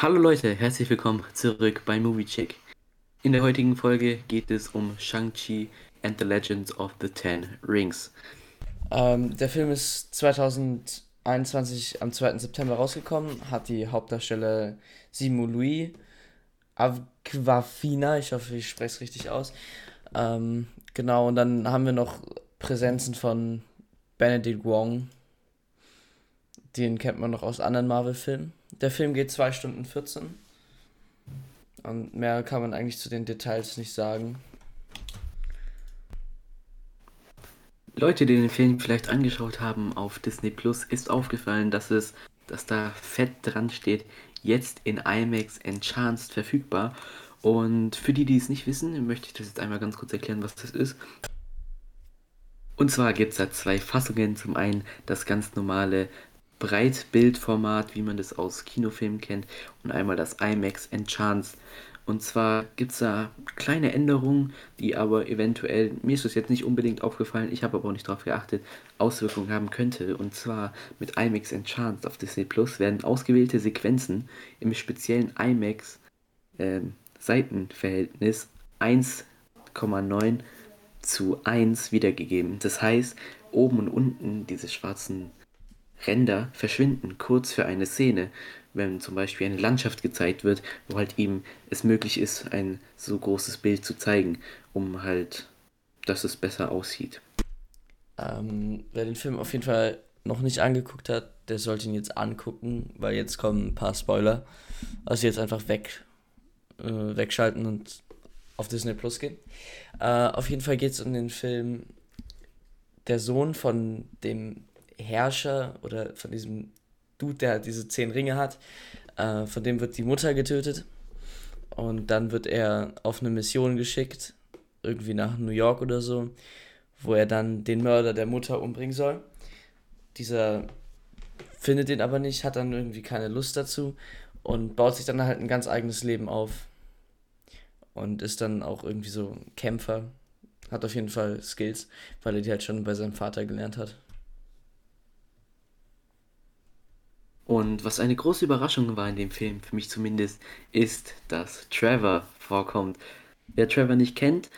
Hallo Leute, herzlich willkommen zurück bei Movie Check. In der heutigen Folge geht es um Shang-Chi and the Legends of the Ten Rings. Ähm, der Film ist 2021 am 2. September rausgekommen, hat die Hauptdarsteller Simu Louis, Aquafina, ich hoffe, ich spreche es richtig aus. Ähm, genau, und dann haben wir noch Präsenzen von Benedict Wong. Den kennt man noch aus anderen Marvel-Filmen. Der Film geht 2 Stunden 14. Und mehr kann man eigentlich zu den Details nicht sagen. Leute, die den Film vielleicht angeschaut haben auf Disney Plus, ist aufgefallen, dass es, dass da fett dran steht, jetzt in IMAX Enhanced verfügbar. Und für die, die es nicht wissen, möchte ich das jetzt einmal ganz kurz erklären, was das ist. Und zwar gibt es da zwei Fassungen. Zum einen das ganz normale Breitbildformat, wie man das aus Kinofilmen kennt, und einmal das IMAX Enhanced. Und zwar gibt es da kleine Änderungen, die aber eventuell, mir ist das jetzt nicht unbedingt aufgefallen, ich habe aber auch nicht darauf geachtet, Auswirkungen haben könnte. Und zwar mit IMAX Enhanced auf Disney Plus werden ausgewählte Sequenzen im speziellen IMAX äh, Seitenverhältnis 1,9 zu 1 wiedergegeben. Das heißt, oben und unten diese schwarzen Ränder verschwinden kurz für eine Szene, wenn zum Beispiel eine Landschaft gezeigt wird, wo halt ihm es möglich ist, ein so großes Bild zu zeigen, um halt, dass es besser aussieht. Ähm, wer den Film auf jeden Fall noch nicht angeguckt hat, der sollte ihn jetzt angucken, weil jetzt kommen ein paar Spoiler. Also jetzt einfach weg, äh, wegschalten und auf Disney Plus gehen. Äh, auf jeden Fall geht es um den Film Der Sohn von dem Herrscher oder von diesem Dude, der halt diese zehn Ringe hat. Äh, von dem wird die Mutter getötet. Und dann wird er auf eine Mission geschickt, irgendwie nach New York oder so, wo er dann den Mörder der Mutter umbringen soll. Dieser findet den aber nicht, hat dann irgendwie keine Lust dazu und baut sich dann halt ein ganz eigenes Leben auf. Und ist dann auch irgendwie so Kämpfer. Hat auf jeden Fall Skills, weil er die halt schon bei seinem Vater gelernt hat. Und was eine große Überraschung war in dem Film, für mich zumindest, ist, dass Trevor vorkommt. Wer Trevor nicht kennt,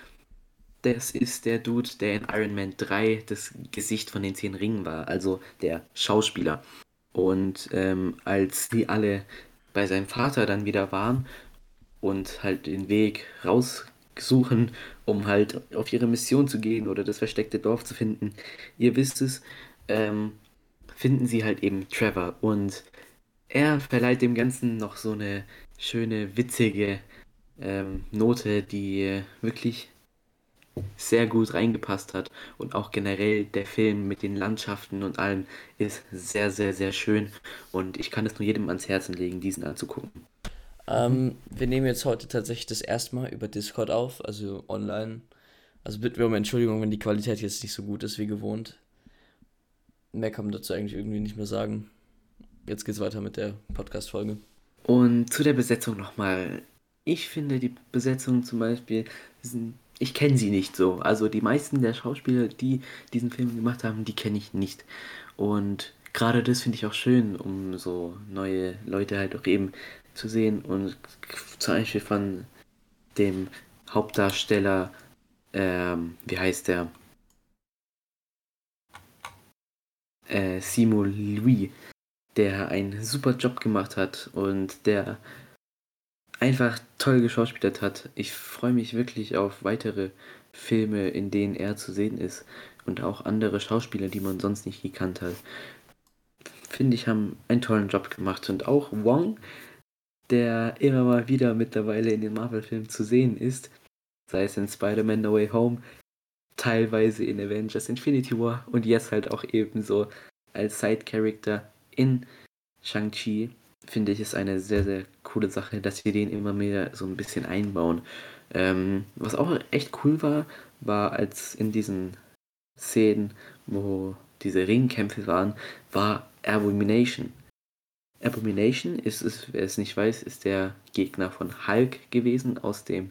das ist der Dude, der in Iron Man 3 das Gesicht von den zehn Ringen war, also der Schauspieler. Und ähm, als die alle bei seinem Vater dann wieder waren und halt den Weg raussuchen, um halt auf ihre Mission zu gehen oder das versteckte Dorf zu finden, ihr wisst es, ähm, finden sie halt eben Trevor und er verleiht dem Ganzen noch so eine schöne, witzige ähm, Note, die wirklich sehr gut reingepasst hat und auch generell der Film mit den Landschaften und allem ist sehr, sehr, sehr schön und ich kann es nur jedem ans Herzen legen, diesen anzugucken. Ähm, wir nehmen jetzt heute tatsächlich das erste Mal über Discord auf, also online. Also bitten wir um Entschuldigung, wenn die Qualität jetzt nicht so gut ist wie gewohnt mehr kann man dazu eigentlich irgendwie nicht mehr sagen. Jetzt geht's weiter mit der Podcast-Folge. Und zu der Besetzung nochmal. Ich finde die Besetzung zum Beispiel, ich kenne sie nicht so. Also die meisten der Schauspieler, die diesen Film gemacht haben, die kenne ich nicht. Und gerade das finde ich auch schön, um so neue Leute halt auch eben zu sehen. Und zum Beispiel von dem Hauptdarsteller, ähm, wie heißt der? Äh, Simo Louis, der einen super Job gemacht hat und der einfach toll geschauspielert hat. Ich freue mich wirklich auf weitere Filme, in denen er zu sehen ist und auch andere Schauspieler, die man sonst nicht gekannt hat. Finde ich, haben einen tollen Job gemacht und auch Wong, der immer mal wieder mittlerweile in den Marvel-Filmen zu sehen ist, sei es in Spider-Man No Way Home, teilweise in Avengers Infinity War und jetzt halt auch ebenso als Side-Character in Shang-Chi, finde ich, ist eine sehr, sehr coole Sache, dass sie den immer mehr so ein bisschen einbauen. Ähm, was auch echt cool war, war als in diesen Szenen, wo diese Ringkämpfe waren, war Abomination. Abomination ist es, wer es nicht weiß, ist der Gegner von Hulk gewesen aus dem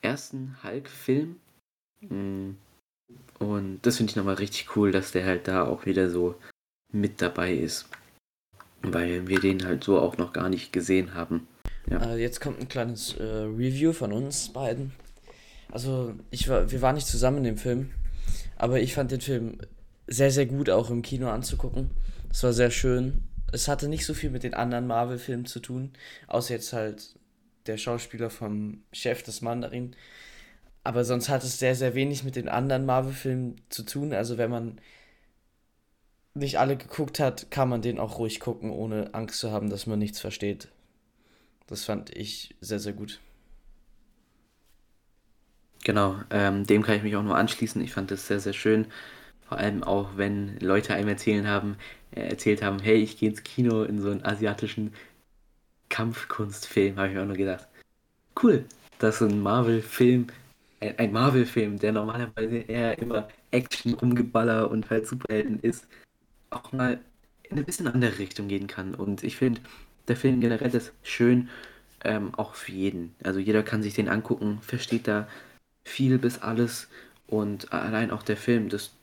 ersten Hulk-Film. Mm. Und das finde ich nochmal richtig cool, dass der halt da auch wieder so mit dabei ist. weil wir den halt so auch noch gar nicht gesehen haben. Ja. Äh, jetzt kommt ein kleines äh, Review von uns beiden. Also ich war, wir waren nicht zusammen in dem Film, aber ich fand den Film sehr, sehr gut auch im Kino anzugucken. Es war sehr schön. Es hatte nicht so viel mit den anderen Marvel-Filmen zu tun, außer jetzt halt der Schauspieler vom Chef des Mandarin. Aber sonst hat es sehr, sehr wenig mit den anderen Marvel-Filmen zu tun. Also wenn man nicht alle geguckt hat, kann man den auch ruhig gucken, ohne Angst zu haben, dass man nichts versteht. Das fand ich sehr, sehr gut. Genau, ähm, dem kann ich mich auch nur anschließen. Ich fand das sehr, sehr schön. Vor allem auch, wenn Leute einem erzählen haben, äh, erzählt haben, hey, ich gehe ins Kino in so einen asiatischen Kampfkunstfilm, habe ich mir auch nur gedacht. Cool, dass ein Marvel-Film, ein, ein Marvel-Film, der normalerweise eher immer Action, Umgeballer und halt Superhelden ist, auch mal in eine bisschen andere Richtung gehen kann. Und ich finde, der Film generell ist schön, ähm, auch für jeden. Also jeder kann sich den angucken, versteht da viel bis alles. Und allein auch der Film, das,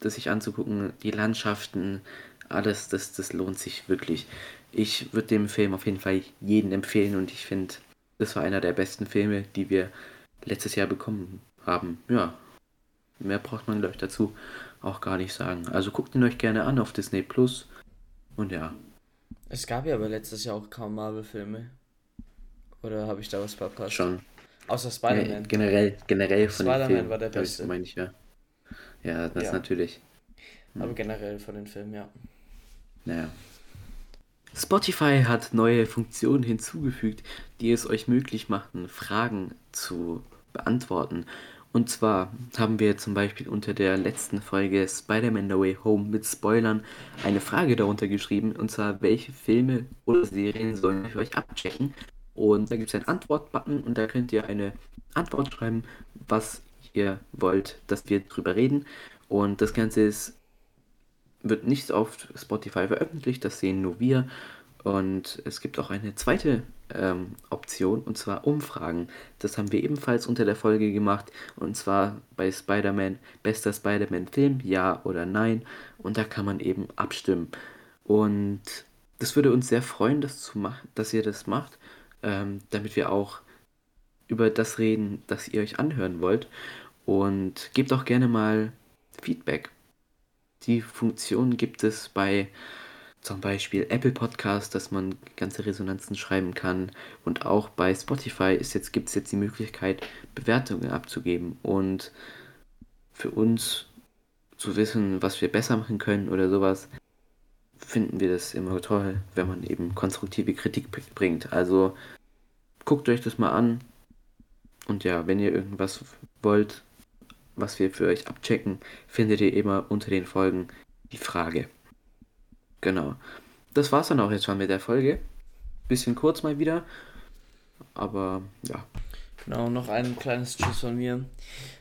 das sich anzugucken, die Landschaften, alles, das, das lohnt sich wirklich. Ich würde dem Film auf jeden Fall jeden empfehlen und ich finde, das war einer der besten Filme, die wir letztes Jahr bekommen haben. Ja, mehr braucht man, glaube ich, dazu auch gar nicht sagen. Also guckt ihn euch gerne an auf Disney Plus. Und ja. Es gab ja aber letztes Jahr auch kaum Marvel-Filme. Oder habe ich da was verpasst? Schon. Außer Spider-Man. Ja, generell, generell von Spider-Man den Filmen. war der beste. meine ich, ja. Ja, das ja. natürlich. Aber generell von den Filmen, ja. Naja. Spotify hat neue Funktionen hinzugefügt, die es euch möglich machen, Fragen zu beantworten. Und zwar haben wir zum Beispiel unter der letzten Folge Spider-Man No Way Home mit Spoilern eine Frage darunter geschrieben, und zwar, welche Filme oder Serien sollen wir für euch abchecken? Und da gibt es einen Antwort-Button und da könnt ihr eine Antwort schreiben, was ihr wollt, dass wir drüber reden. Und das Ganze ist, wird nicht auf Spotify veröffentlicht, das sehen nur wir. Und es gibt auch eine zweite ähm, Option, und zwar Umfragen. Das haben wir ebenfalls unter der Folge gemacht, und zwar bei Spider-Man, bester Spider-Man-Film, ja oder nein. Und da kann man eben abstimmen. Und das würde uns sehr freuen, das zu dass ihr das macht, ähm, damit wir auch über das reden, das ihr euch anhören wollt. Und gebt auch gerne mal Feedback. Die Funktion gibt es bei zum Beispiel Apple Podcast, dass man ganze Resonanzen schreiben kann. Und auch bei Spotify jetzt, gibt es jetzt die Möglichkeit, Bewertungen abzugeben. Und für uns zu wissen, was wir besser machen können oder sowas, finden wir das immer toll, wenn man eben konstruktive Kritik bringt. Also guckt euch das mal an. Und ja, wenn ihr irgendwas wollt, was wir für euch abchecken, findet ihr immer unter den Folgen die Frage. Genau. Das war's dann auch jetzt schon mit der Folge. Bisschen kurz mal wieder. Aber ja. Genau, noch ein kleines Tschüss von mir.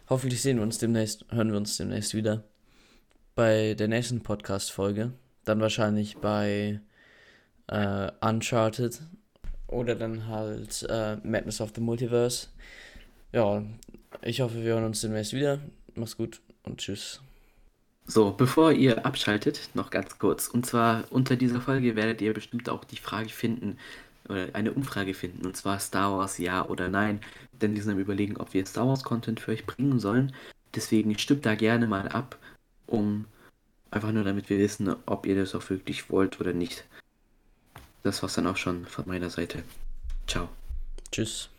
Hoffentlich sehen wir uns demnächst, hören wir uns demnächst wieder. Bei der nächsten Podcast-Folge. Dann wahrscheinlich bei äh, Uncharted. Oder dann halt äh, Madness of the Multiverse. Ja, ich hoffe, wir hören uns demnächst wieder. Mach's gut und tschüss. So, bevor ihr abschaltet, noch ganz kurz. Und zwar unter dieser Folge werdet ihr bestimmt auch die Frage finden, oder eine Umfrage finden, und zwar Star Wars ja oder nein. Denn wir sind am überlegen, ob wir Star Wars Content für euch bringen sollen. Deswegen stimmt da gerne mal ab, um einfach nur damit wir wissen, ob ihr das auch wirklich wollt oder nicht. Das war's dann auch schon von meiner Seite. Ciao. Tschüss.